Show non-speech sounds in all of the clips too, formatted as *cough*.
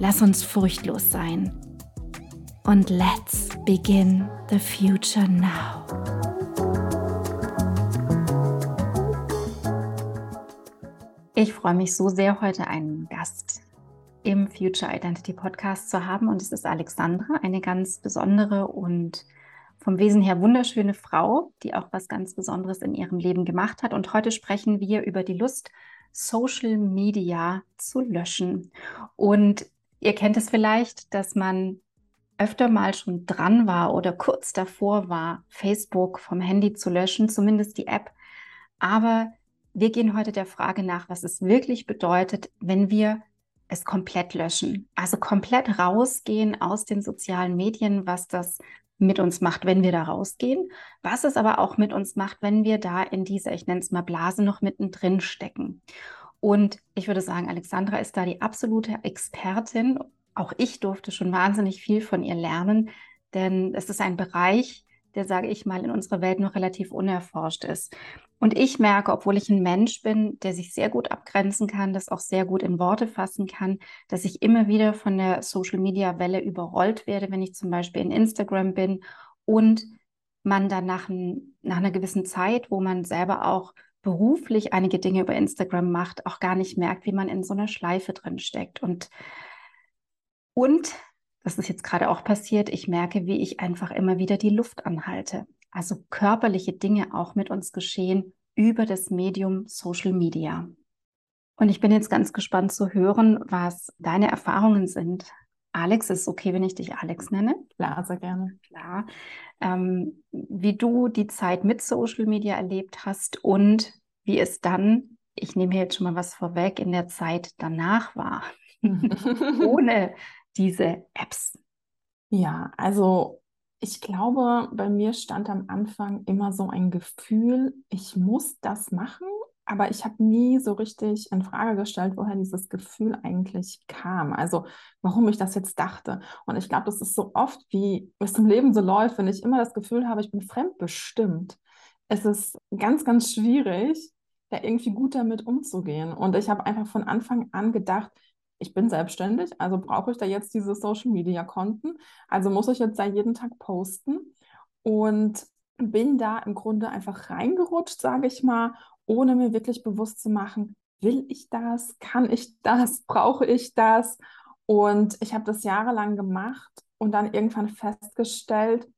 Lass uns furchtlos sein. Und let's begin the future now. Ich freue mich so sehr, heute einen Gast im Future Identity Podcast zu haben. Und es ist Alexandra, eine ganz besondere und vom Wesen her wunderschöne Frau, die auch was ganz Besonderes in ihrem Leben gemacht hat. Und heute sprechen wir über die Lust, Social Media zu löschen. Und Ihr kennt es vielleicht, dass man öfter mal schon dran war oder kurz davor war, Facebook vom Handy zu löschen, zumindest die App. Aber wir gehen heute der Frage nach, was es wirklich bedeutet, wenn wir es komplett löschen. Also komplett rausgehen aus den sozialen Medien, was das mit uns macht, wenn wir da rausgehen, was es aber auch mit uns macht, wenn wir da in dieser, ich nenne es mal Blase, noch mittendrin stecken. Und ich würde sagen, Alexandra ist da die absolute Expertin. Auch ich durfte schon wahnsinnig viel von ihr lernen, denn es ist ein Bereich, der, sage ich mal, in unserer Welt noch relativ unerforscht ist. Und ich merke, obwohl ich ein Mensch bin, der sich sehr gut abgrenzen kann, das auch sehr gut in Worte fassen kann, dass ich immer wieder von der Social-Media-Welle überrollt werde, wenn ich zum Beispiel in Instagram bin und man dann nach, ein, nach einer gewissen Zeit, wo man selber auch beruflich einige Dinge über Instagram macht, auch gar nicht merkt, wie man in so einer Schleife drin steckt. Und, und das ist jetzt gerade auch passiert, ich merke, wie ich einfach immer wieder die Luft anhalte. Also körperliche Dinge auch mit uns geschehen über das Medium Social Media. Und ich bin jetzt ganz gespannt zu hören, was deine Erfahrungen sind. Alex, ist okay, wenn ich dich Alex nenne? Klar, sehr gerne. Klar ähm, wie du die Zeit mit Social Media erlebt hast und wie es dann, ich nehme hier jetzt schon mal was vorweg, in der Zeit danach war, *laughs* ohne diese Apps. Ja, also ich glaube, bei mir stand am Anfang immer so ein Gefühl, ich muss das machen aber ich habe nie so richtig in Frage gestellt, woher dieses Gefühl eigentlich kam. Also warum ich das jetzt dachte. Und ich glaube, das ist so oft, wie es im Leben so läuft, wenn ich immer das Gefühl habe, ich bin fremdbestimmt. Es ist ganz, ganz schwierig, da irgendwie gut damit umzugehen. Und ich habe einfach von Anfang an gedacht, ich bin selbstständig, also brauche ich da jetzt diese Social-Media-Konten. Also muss ich jetzt da jeden Tag posten. Und bin da im Grunde einfach reingerutscht, sage ich mal, ohne mir wirklich bewusst zu machen, will ich das, kann ich das, *laughs* brauche ich das? Und ich habe das jahrelang gemacht und dann irgendwann festgestellt,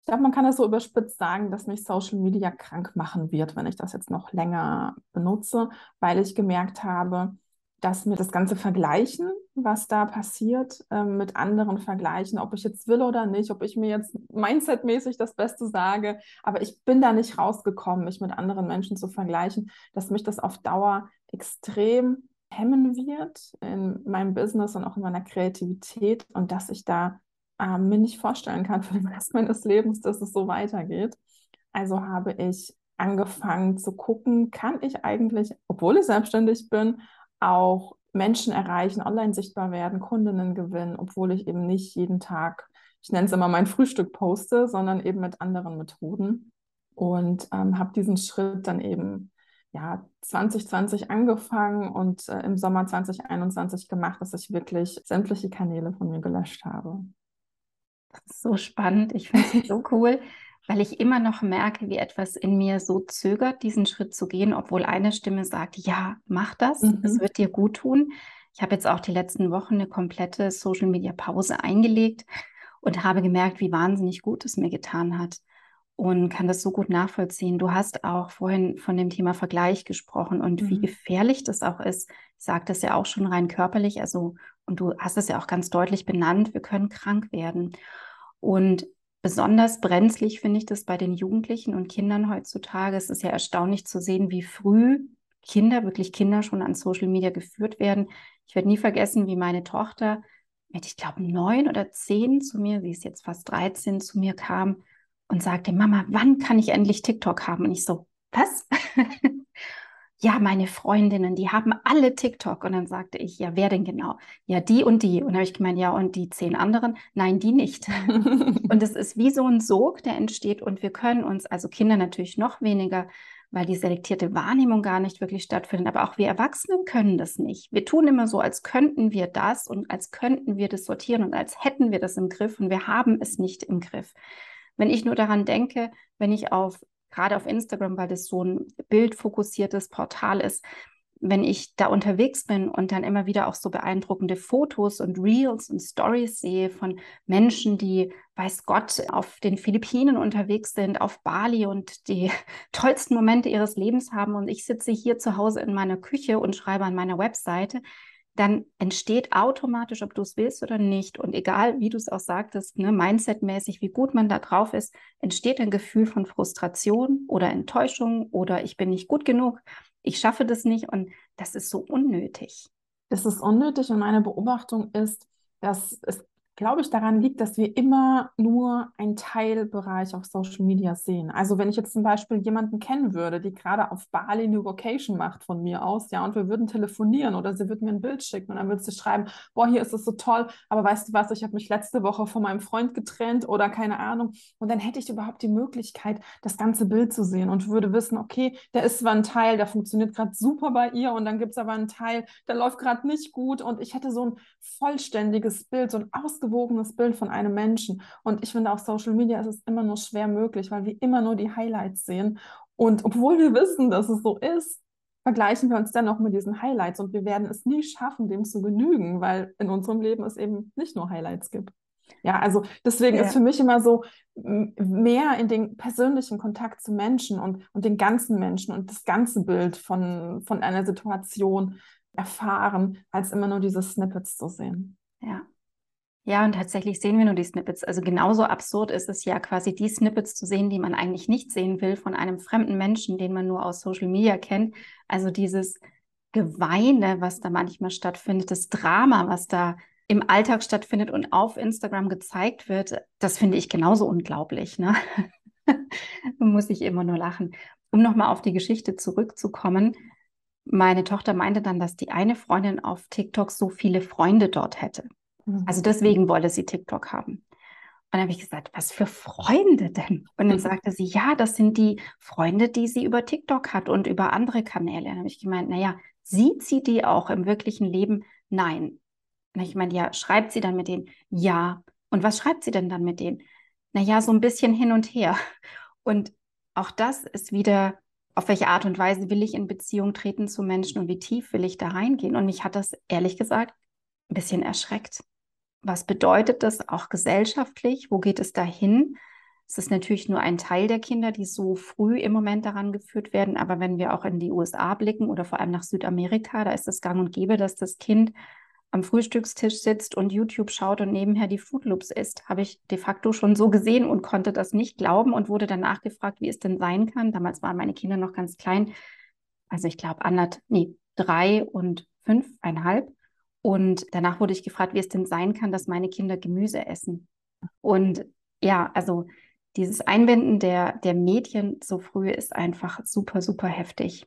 ich glaube, man kann das so überspitzt sagen, dass mich Social Media krank machen wird, wenn ich das jetzt noch länger benutze, weil ich gemerkt habe, dass mir das ganze Vergleichen, was da passiert, äh, mit anderen vergleichen, ob ich jetzt will oder nicht, ob ich mir jetzt mindsetmäßig das Beste sage, aber ich bin da nicht rausgekommen, mich mit anderen Menschen zu vergleichen, dass mich das auf Dauer extrem hemmen wird in meinem Business und auch in meiner Kreativität und dass ich da äh, mir nicht vorstellen kann für den Rest meines Lebens, dass es so weitergeht. Also habe ich angefangen zu gucken, kann ich eigentlich, obwohl ich selbstständig bin, auch Menschen erreichen, online sichtbar werden, Kundinnen gewinnen, obwohl ich eben nicht jeden Tag, ich nenne es immer mein Frühstück poste, sondern eben mit anderen Methoden. Und ähm, habe diesen Schritt dann eben ja, 2020 angefangen und äh, im Sommer 2021 gemacht, dass ich wirklich sämtliche Kanäle von mir gelöscht habe. Das ist so spannend. Ich finde es so cool, *laughs* weil ich immer noch merke, wie etwas in mir so zögert, diesen Schritt zu gehen, obwohl eine Stimme sagt, ja, mach das, mhm. es wird dir gut tun. Ich habe jetzt auch die letzten Wochen eine komplette Social-Media-Pause eingelegt und habe gemerkt, wie wahnsinnig gut es mir getan hat und kann das so gut nachvollziehen. Du hast auch vorhin von dem Thema Vergleich gesprochen und mhm. wie gefährlich das auch ist. Ich sage das ja auch schon rein körperlich, also und du hast es ja auch ganz deutlich benannt, wir können krank werden. Und besonders brenzlig finde ich das bei den Jugendlichen und Kindern heutzutage. Es ist ja erstaunlich zu sehen, wie früh Kinder, wirklich Kinder schon an Social Media geführt werden. Ich werde nie vergessen, wie meine Tochter mit, ich glaube, neun oder zehn zu mir, sie ist jetzt fast 13, zu mir kam und sagte, Mama, wann kann ich endlich TikTok haben? Und ich so, was? *laughs* ja, meine Freundinnen, die haben alle TikTok. Und dann sagte ich, ja, wer denn genau? Ja, die und die. Und dann habe ich gemeint, ja, und die zehn anderen? Nein, die nicht. *laughs* und es ist wie so ein Sog, der entsteht. Und wir können uns, also Kinder natürlich noch weniger, weil die selektierte Wahrnehmung gar nicht wirklich stattfindet. Aber auch wir Erwachsenen können das nicht. Wir tun immer so, als könnten wir das und als könnten wir das sortieren und als hätten wir das im Griff. Und wir haben es nicht im Griff. Wenn ich nur daran denke, wenn ich auf, gerade auf Instagram, weil das so ein bildfokussiertes Portal ist, wenn ich da unterwegs bin und dann immer wieder auch so beeindruckende Fotos und Reels und Stories sehe von Menschen, die, weiß Gott, auf den Philippinen unterwegs sind, auf Bali und die *laughs* tollsten Momente ihres Lebens haben. Und ich sitze hier zu Hause in meiner Küche und schreibe an meiner Webseite, dann entsteht automatisch, ob du es willst oder nicht, und egal wie du es auch sagtest, ne, mindsetmäßig, wie gut man da drauf ist, entsteht ein Gefühl von Frustration oder Enttäuschung oder ich bin nicht gut genug, ich schaffe das nicht und das ist so unnötig. Es ist unnötig und meine Beobachtung ist, dass es glaube ich, daran liegt, dass wir immer nur einen Teilbereich auf Social Media sehen. Also wenn ich jetzt zum Beispiel jemanden kennen würde, die gerade auf Bali eine Vocation macht von mir aus, ja, und wir würden telefonieren oder sie würde mir ein Bild schicken und dann würde sie schreiben, boah, hier ist es so toll, aber weißt du was, ich habe mich letzte Woche von meinem Freund getrennt oder keine Ahnung. Und dann hätte ich überhaupt die Möglichkeit, das ganze Bild zu sehen und würde wissen, okay, da ist zwar ein Teil, der funktioniert gerade super bei ihr und dann gibt es aber einen Teil, der läuft gerade nicht gut und ich hätte so ein vollständiges Bild, so ein ausgewogenes ausgewogenes Bild von einem Menschen. Und ich finde, auf Social Media ist es immer nur schwer möglich, weil wir immer nur die Highlights sehen. Und obwohl wir wissen, dass es so ist, vergleichen wir uns dann auch mit diesen Highlights und wir werden es nie schaffen, dem zu genügen, weil in unserem Leben es eben nicht nur Highlights gibt. Ja, also deswegen ja. ist für mich immer so mehr in den persönlichen Kontakt zu Menschen und, und den ganzen Menschen und das ganze Bild von, von einer Situation erfahren, als immer nur diese Snippets zu sehen. Ja, ja, und tatsächlich sehen wir nur die Snippets. Also genauso absurd ist es ja quasi, die Snippets zu sehen, die man eigentlich nicht sehen will von einem fremden Menschen, den man nur aus Social Media kennt. Also dieses Geweine, was da manchmal stattfindet, das Drama, was da im Alltag stattfindet und auf Instagram gezeigt wird, das finde ich genauso unglaublich. Ne? *laughs* Muss ich immer nur lachen. Um nochmal auf die Geschichte zurückzukommen. Meine Tochter meinte dann, dass die eine Freundin auf TikTok so viele Freunde dort hätte. Also deswegen wolle sie TikTok haben. Und dann habe ich gesagt, was für Freunde denn? Und dann sagte sie, ja, das sind die Freunde, die sie über TikTok hat und über andere Kanäle. dann habe ich gemeint, naja, sieht sie die auch im wirklichen Leben? Nein. Und ich meine, ja, schreibt sie dann mit denen? Ja. Und was schreibt sie denn dann mit denen? Naja, so ein bisschen hin und her. Und auch das ist wieder, auf welche Art und Weise will ich in Beziehung treten zu Menschen und wie tief will ich da reingehen? Und mich hat das ehrlich gesagt ein bisschen erschreckt was bedeutet das auch gesellschaftlich? Wo geht es dahin? Es ist natürlich nur ein Teil der Kinder, die so früh im Moment daran geführt werden. Aber wenn wir auch in die USA blicken oder vor allem nach Südamerika, da ist es gang und gäbe, dass das Kind am Frühstückstisch sitzt und YouTube schaut und nebenher die Food Loops isst. Habe ich de facto schon so gesehen und konnte das nicht glauben und wurde danach gefragt, wie es denn sein kann. Damals waren meine Kinder noch ganz klein. Also ich glaube, anderth, nee, drei und fünfeinhalb. Und danach wurde ich gefragt, wie es denn sein kann, dass meine Kinder Gemüse essen. Und ja, also dieses Einbinden der, der Mädchen so früh ist einfach super, super heftig.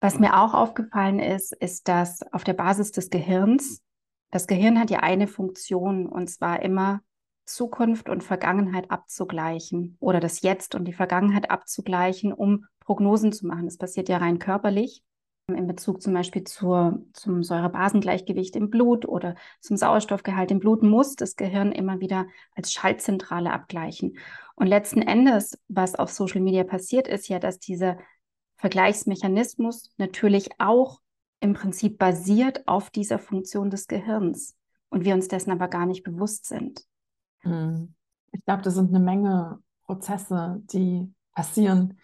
Was mir auch aufgefallen ist, ist, dass auf der Basis des Gehirns, das Gehirn hat ja eine Funktion und zwar immer Zukunft und Vergangenheit abzugleichen oder das Jetzt und die Vergangenheit abzugleichen, um Prognosen zu machen. Das passiert ja rein körperlich in Bezug zum Beispiel zur, zum Säurebasengleichgewicht im Blut oder zum Sauerstoffgehalt im Blut muss das Gehirn immer wieder als Schaltzentrale abgleichen. Und letzten Endes, was auf Social Media passiert, ist ja, dass dieser Vergleichsmechanismus natürlich auch im Prinzip basiert auf dieser Funktion des Gehirns und wir uns dessen aber gar nicht bewusst sind. Mhm. Ich glaube, das sind eine Menge Prozesse, die passieren,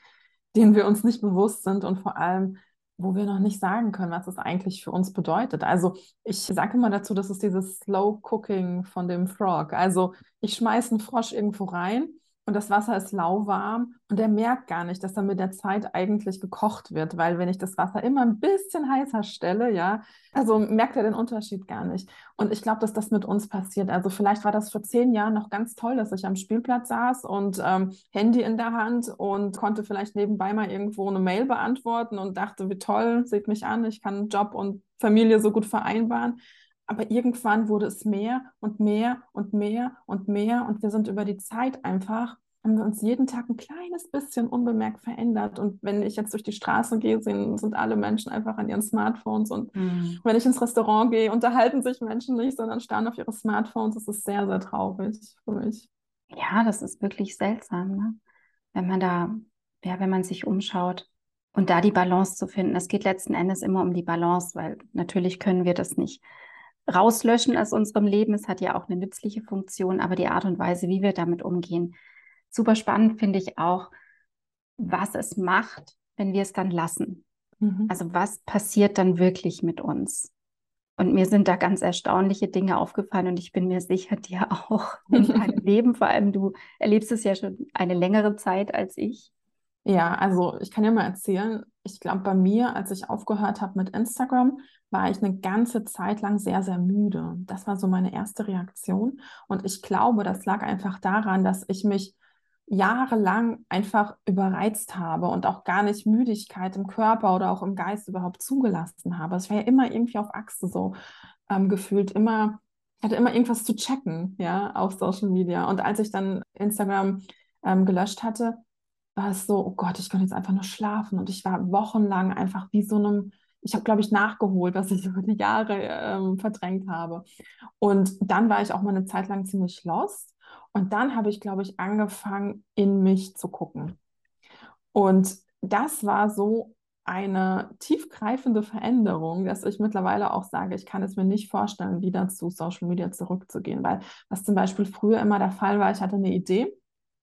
denen wir uns nicht bewusst sind und vor allem, wo wir noch nicht sagen können, was es eigentlich für uns bedeutet. Also ich sage immer dazu, das ist dieses Slow Cooking von dem Frog. Also ich schmeiße einen Frosch irgendwo rein und das Wasser ist lauwarm und er merkt gar nicht, dass er mit der Zeit eigentlich gekocht wird, weil wenn ich das Wasser immer ein bisschen heißer stelle, ja, also merkt er den Unterschied gar nicht. Und ich glaube, dass das mit uns passiert. Also vielleicht war das vor zehn Jahren noch ganz toll, dass ich am Spielplatz saß und ähm, Handy in der Hand und konnte vielleicht nebenbei mal irgendwo eine Mail beantworten und dachte, wie toll, seht mich an, ich kann Job und Familie so gut vereinbaren. Aber irgendwann wurde es mehr und mehr und mehr und mehr und wir sind über die Zeit einfach, haben wir uns jeden Tag ein kleines bisschen unbemerkt verändert. Und wenn ich jetzt durch die Straße gehe, sind, sind alle Menschen einfach an ihren Smartphones. Und mhm. wenn ich ins Restaurant gehe, unterhalten sich Menschen nicht, sondern starren auf ihre Smartphones. Das ist sehr, sehr traurig für mich. Ja, das ist wirklich seltsam, ne? wenn man da, ja, wenn man sich umschaut. Und da die Balance zu finden. Es geht letzten Endes immer um die Balance, weil natürlich können wir das nicht rauslöschen aus unserem Leben. Es hat ja auch eine nützliche Funktion, aber die Art und Weise, wie wir damit umgehen, super spannend finde ich auch, was es macht, wenn wir es dann lassen. Mhm. Also was passiert dann wirklich mit uns? Und mir sind da ganz erstaunliche Dinge aufgefallen und ich bin mir sicher, dir auch *laughs* in deinem Leben. Vor allem du erlebst es ja schon eine längere Zeit als ich. Ja, also ich kann ja mal erzählen, ich glaube, bei mir, als ich aufgehört habe mit Instagram, war ich eine ganze Zeit lang sehr, sehr müde. Das war so meine erste Reaktion. Und ich glaube, das lag einfach daran, dass ich mich jahrelang einfach überreizt habe und auch gar nicht Müdigkeit im Körper oder auch im Geist überhaupt zugelassen habe. Es war ja immer irgendwie auf Achse so ähm, gefühlt, immer, hatte immer irgendwas zu checken, ja, auf Social Media. Und als ich dann Instagram ähm, gelöscht hatte, war es so, oh Gott, ich kann jetzt einfach nur schlafen. Und ich war wochenlang einfach wie so einem, ich habe, glaube ich, nachgeholt, was ich *laughs* über die Jahre ähm, verdrängt habe. Und dann war ich auch mal eine Zeit lang ziemlich lost. Und dann habe ich, glaube ich, angefangen, in mich zu gucken. Und das war so eine tiefgreifende Veränderung, dass ich mittlerweile auch sage, ich kann es mir nicht vorstellen, wieder zu Social Media zurückzugehen, weil was zum Beispiel früher immer der Fall war, ich hatte eine Idee,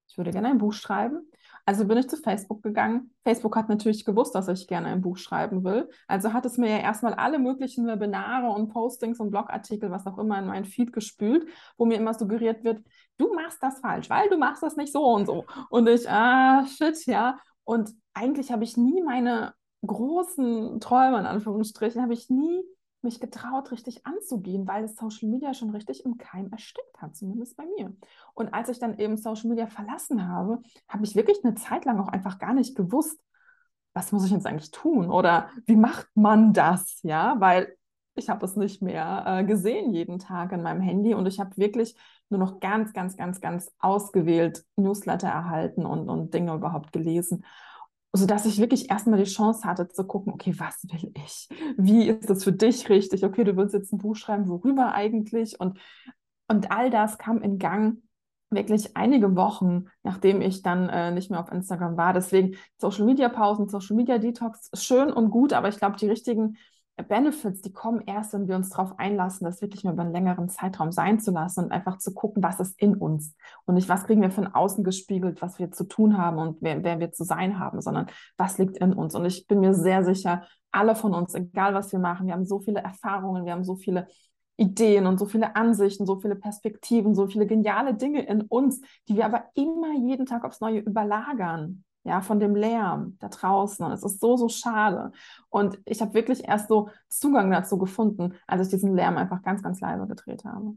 ich würde gerne ein Buch schreiben also bin ich zu Facebook gegangen. Facebook hat natürlich gewusst, dass ich gerne ein Buch schreiben will. Also hat es mir ja erstmal alle möglichen Webinare und Postings und Blogartikel, was auch immer, in meinen Feed gespült, wo mir immer suggeriert wird, du machst das falsch, weil du machst das nicht so und so. Und ich, ah, shit, ja. Und eigentlich habe ich nie meine großen Träume, in Anführungsstrichen, habe ich nie mich getraut, richtig anzugehen, weil es Social Media schon richtig im Keim erstickt hat, zumindest bei mir. Und als ich dann eben Social Media verlassen habe, habe ich wirklich eine Zeit lang auch einfach gar nicht gewusst, was muss ich jetzt eigentlich tun oder wie macht man das, ja, weil ich habe es nicht mehr äh, gesehen jeden Tag in meinem Handy und ich habe wirklich nur noch ganz, ganz, ganz, ganz ausgewählt Newsletter erhalten und, und Dinge überhaupt gelesen sodass ich wirklich erstmal die Chance hatte zu gucken, okay, was will ich? Wie ist das für dich richtig? Okay, du willst jetzt ein Buch schreiben, worüber eigentlich? Und, und all das kam in Gang wirklich einige Wochen, nachdem ich dann äh, nicht mehr auf Instagram war. Deswegen Social Media Pausen, Social Media Detox, schön und gut, aber ich glaube, die richtigen Benefits, die kommen erst, wenn wir uns darauf einlassen, das wirklich mal über einen längeren Zeitraum sein zu lassen und einfach zu gucken, was ist in uns und nicht, was kriegen wir von außen gespiegelt, was wir zu tun haben und wer, wer wir zu sein haben, sondern was liegt in uns. Und ich bin mir sehr sicher, alle von uns, egal was wir machen, wir haben so viele Erfahrungen, wir haben so viele Ideen und so viele Ansichten, so viele Perspektiven, so viele geniale Dinge in uns, die wir aber immer jeden Tag aufs Neue überlagern ja, von dem Lärm da draußen. Und es ist so, so schade. Und ich habe wirklich erst so Zugang dazu gefunden, als ich diesen Lärm einfach ganz, ganz leise gedreht habe.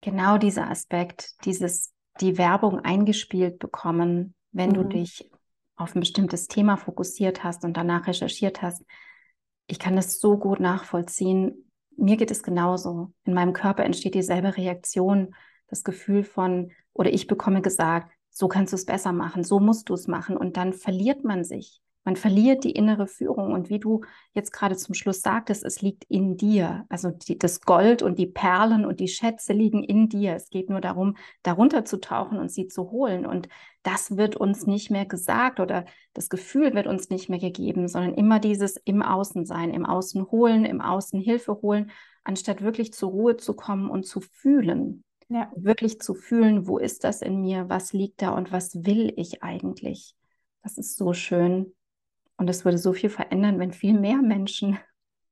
Genau dieser Aspekt, dieses, die Werbung eingespielt bekommen, wenn mhm. du dich auf ein bestimmtes Thema fokussiert hast und danach recherchiert hast. Ich kann das so gut nachvollziehen. Mir geht es genauso. In meinem Körper entsteht dieselbe Reaktion, das Gefühl von, oder ich bekomme gesagt, so kannst du es besser machen, so musst du es machen. Und dann verliert man sich. Man verliert die innere Führung. Und wie du jetzt gerade zum Schluss sagtest, es liegt in dir. Also die, das Gold und die Perlen und die Schätze liegen in dir. Es geht nur darum, darunter zu tauchen und sie zu holen. Und das wird uns nicht mehr gesagt oder das Gefühl wird uns nicht mehr gegeben, sondern immer dieses im Außen sein, im Außen holen, im Außen Hilfe holen, anstatt wirklich zur Ruhe zu kommen und zu fühlen. Ja. Wirklich zu fühlen, wo ist das in mir, was liegt da und was will ich eigentlich. Das ist so schön. Und es würde so viel verändern, wenn viel mehr Menschen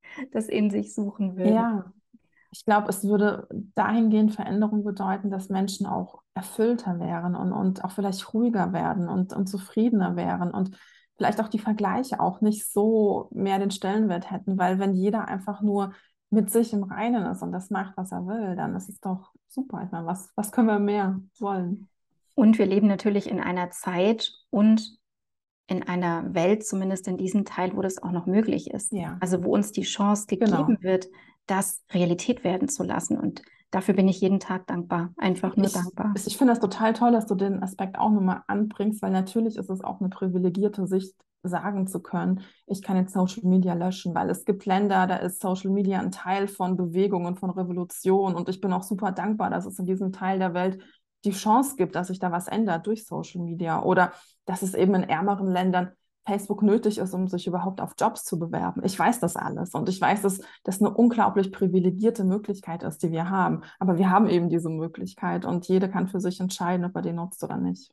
*laughs* das in sich suchen würden. Ja, ich glaube, es würde dahingehend Veränderung bedeuten, dass Menschen auch erfüllter wären und, und auch vielleicht ruhiger werden und, und zufriedener wären und vielleicht auch die Vergleiche auch nicht so mehr den Stellenwert hätten, weil wenn jeder einfach nur mit sich im Reinen ist und das macht, was er will, dann ist es doch super. Ich meine, was, was können wir mehr wollen? Und wir leben natürlich in einer Zeit und in einer Welt, zumindest in diesem Teil, wo das auch noch möglich ist. Ja. Also wo uns die Chance gegeben genau. wird, das Realität werden zu lassen. Und dafür bin ich jeden Tag dankbar, einfach nur ich, dankbar. Ich finde das total toll, dass du den Aspekt auch nochmal anbringst, weil natürlich ist es auch eine privilegierte Sicht, sagen zu können, ich kann jetzt Social Media löschen, weil es gibt Länder, da ist Social Media ein Teil von Bewegung und von Revolution und ich bin auch super dankbar, dass es in diesem Teil der Welt die Chance gibt, dass sich da was ändert durch Social Media oder dass es eben in ärmeren Ländern Facebook nötig ist, um sich überhaupt auf Jobs zu bewerben. Ich weiß das alles und ich weiß, dass das eine unglaublich privilegierte Möglichkeit ist, die wir haben. Aber wir haben eben diese Möglichkeit und jede kann für sich entscheiden, ob er die nutzt oder nicht.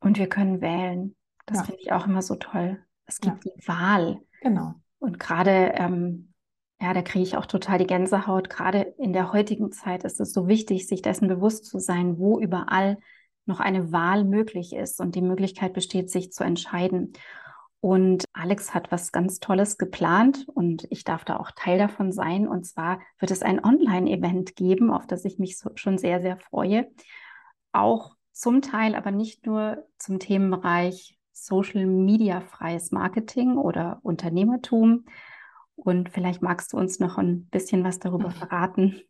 Und wir können wählen. Das ja. finde ich auch immer so toll. Es gibt ja. die Wahl. Genau. Und gerade, ähm, ja, da kriege ich auch total die Gänsehaut. Gerade in der heutigen Zeit ist es so wichtig, sich dessen bewusst zu sein, wo überall noch eine Wahl möglich ist und die Möglichkeit besteht, sich zu entscheiden. Und Alex hat was ganz Tolles geplant und ich darf da auch Teil davon sein. Und zwar wird es ein Online-Event geben, auf das ich mich so schon sehr, sehr freue. Auch zum Teil, aber nicht nur zum Themenbereich Social Media freies Marketing oder Unternehmertum. Und vielleicht magst du uns noch ein bisschen was darüber verraten.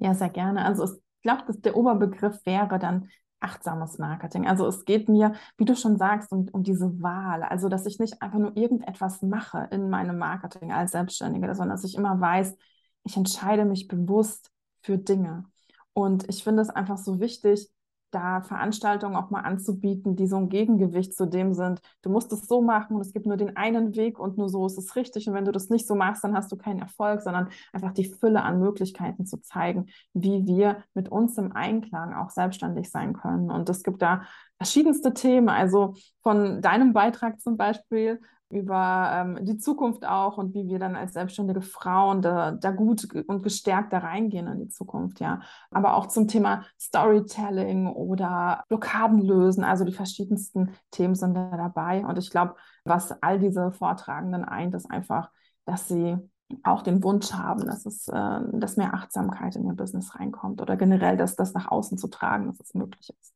Ja, sehr gerne. Also ich glaube, dass der Oberbegriff wäre dann achtsames Marketing. Also es geht mir, wie du schon sagst, um, um diese Wahl. Also dass ich nicht einfach nur irgendetwas mache in meinem Marketing als Selbstständige, sondern dass ich immer weiß, ich entscheide mich bewusst für Dinge. Und ich finde es einfach so wichtig, da Veranstaltungen auch mal anzubieten, die so ein Gegengewicht zu dem sind, du musst es so machen und es gibt nur den einen Weg und nur so ist es richtig. Und wenn du das nicht so machst, dann hast du keinen Erfolg, sondern einfach die Fülle an Möglichkeiten zu zeigen, wie wir mit uns im Einklang auch selbstständig sein können. Und es gibt da verschiedenste Themen, also von deinem Beitrag zum Beispiel über ähm, die Zukunft auch und wie wir dann als selbstständige Frauen da, da gut und gestärkt da reingehen in die Zukunft, ja. Aber auch zum Thema Storytelling oder Blockaden lösen, also die verschiedensten Themen sind da dabei. Und ich glaube, was all diese Vortragenden eint, ist einfach, dass sie auch den Wunsch haben, dass es, äh, dass mehr Achtsamkeit in ihr Business reinkommt oder generell, dass das nach außen zu tragen, dass es möglich ist.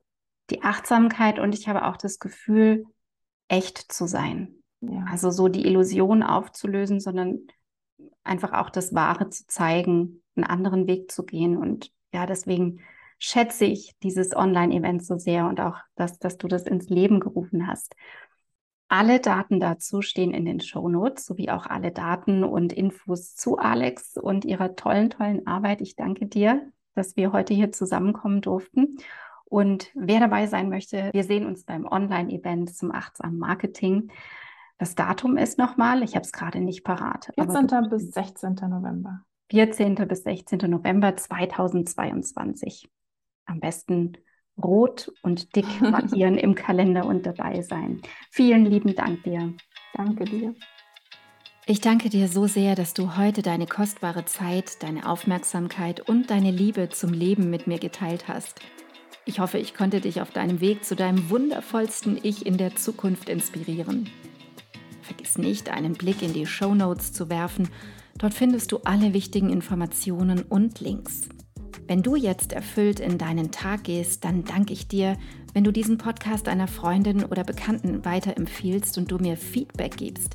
Die Achtsamkeit und ich habe auch das Gefühl, echt zu sein. Ja. Also so die Illusion aufzulösen, sondern einfach auch das Wahre zu zeigen, einen anderen Weg zu gehen. Und ja, deswegen schätze ich dieses Online-Event so sehr und auch, dass, dass du das ins Leben gerufen hast. Alle Daten dazu stehen in den Show Notes, sowie auch alle Daten und Infos zu Alex und ihrer tollen, tollen Arbeit. Ich danke dir, dass wir heute hier zusammenkommen durften. Und wer dabei sein möchte, wir sehen uns beim Online-Event zum achtsamen Marketing. Das Datum ist nochmal, ich habe es gerade nicht parat. 14. bis 16. November. 14. bis 16. November 2022. Am besten rot und dick *laughs* markieren im Kalender und dabei sein. Vielen lieben Dank dir. Danke dir. Ich danke dir so sehr, dass du heute deine kostbare Zeit, deine Aufmerksamkeit und deine Liebe zum Leben mit mir geteilt hast. Ich hoffe, ich konnte dich auf deinem Weg zu deinem wundervollsten Ich in der Zukunft inspirieren. Vergiss nicht, einen Blick in die Show Notes zu werfen. Dort findest du alle wichtigen Informationen und Links. Wenn du jetzt erfüllt in deinen Tag gehst, dann danke ich dir, wenn du diesen Podcast einer Freundin oder Bekannten weiterempfiehlst und du mir Feedback gibst.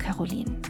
Caroline.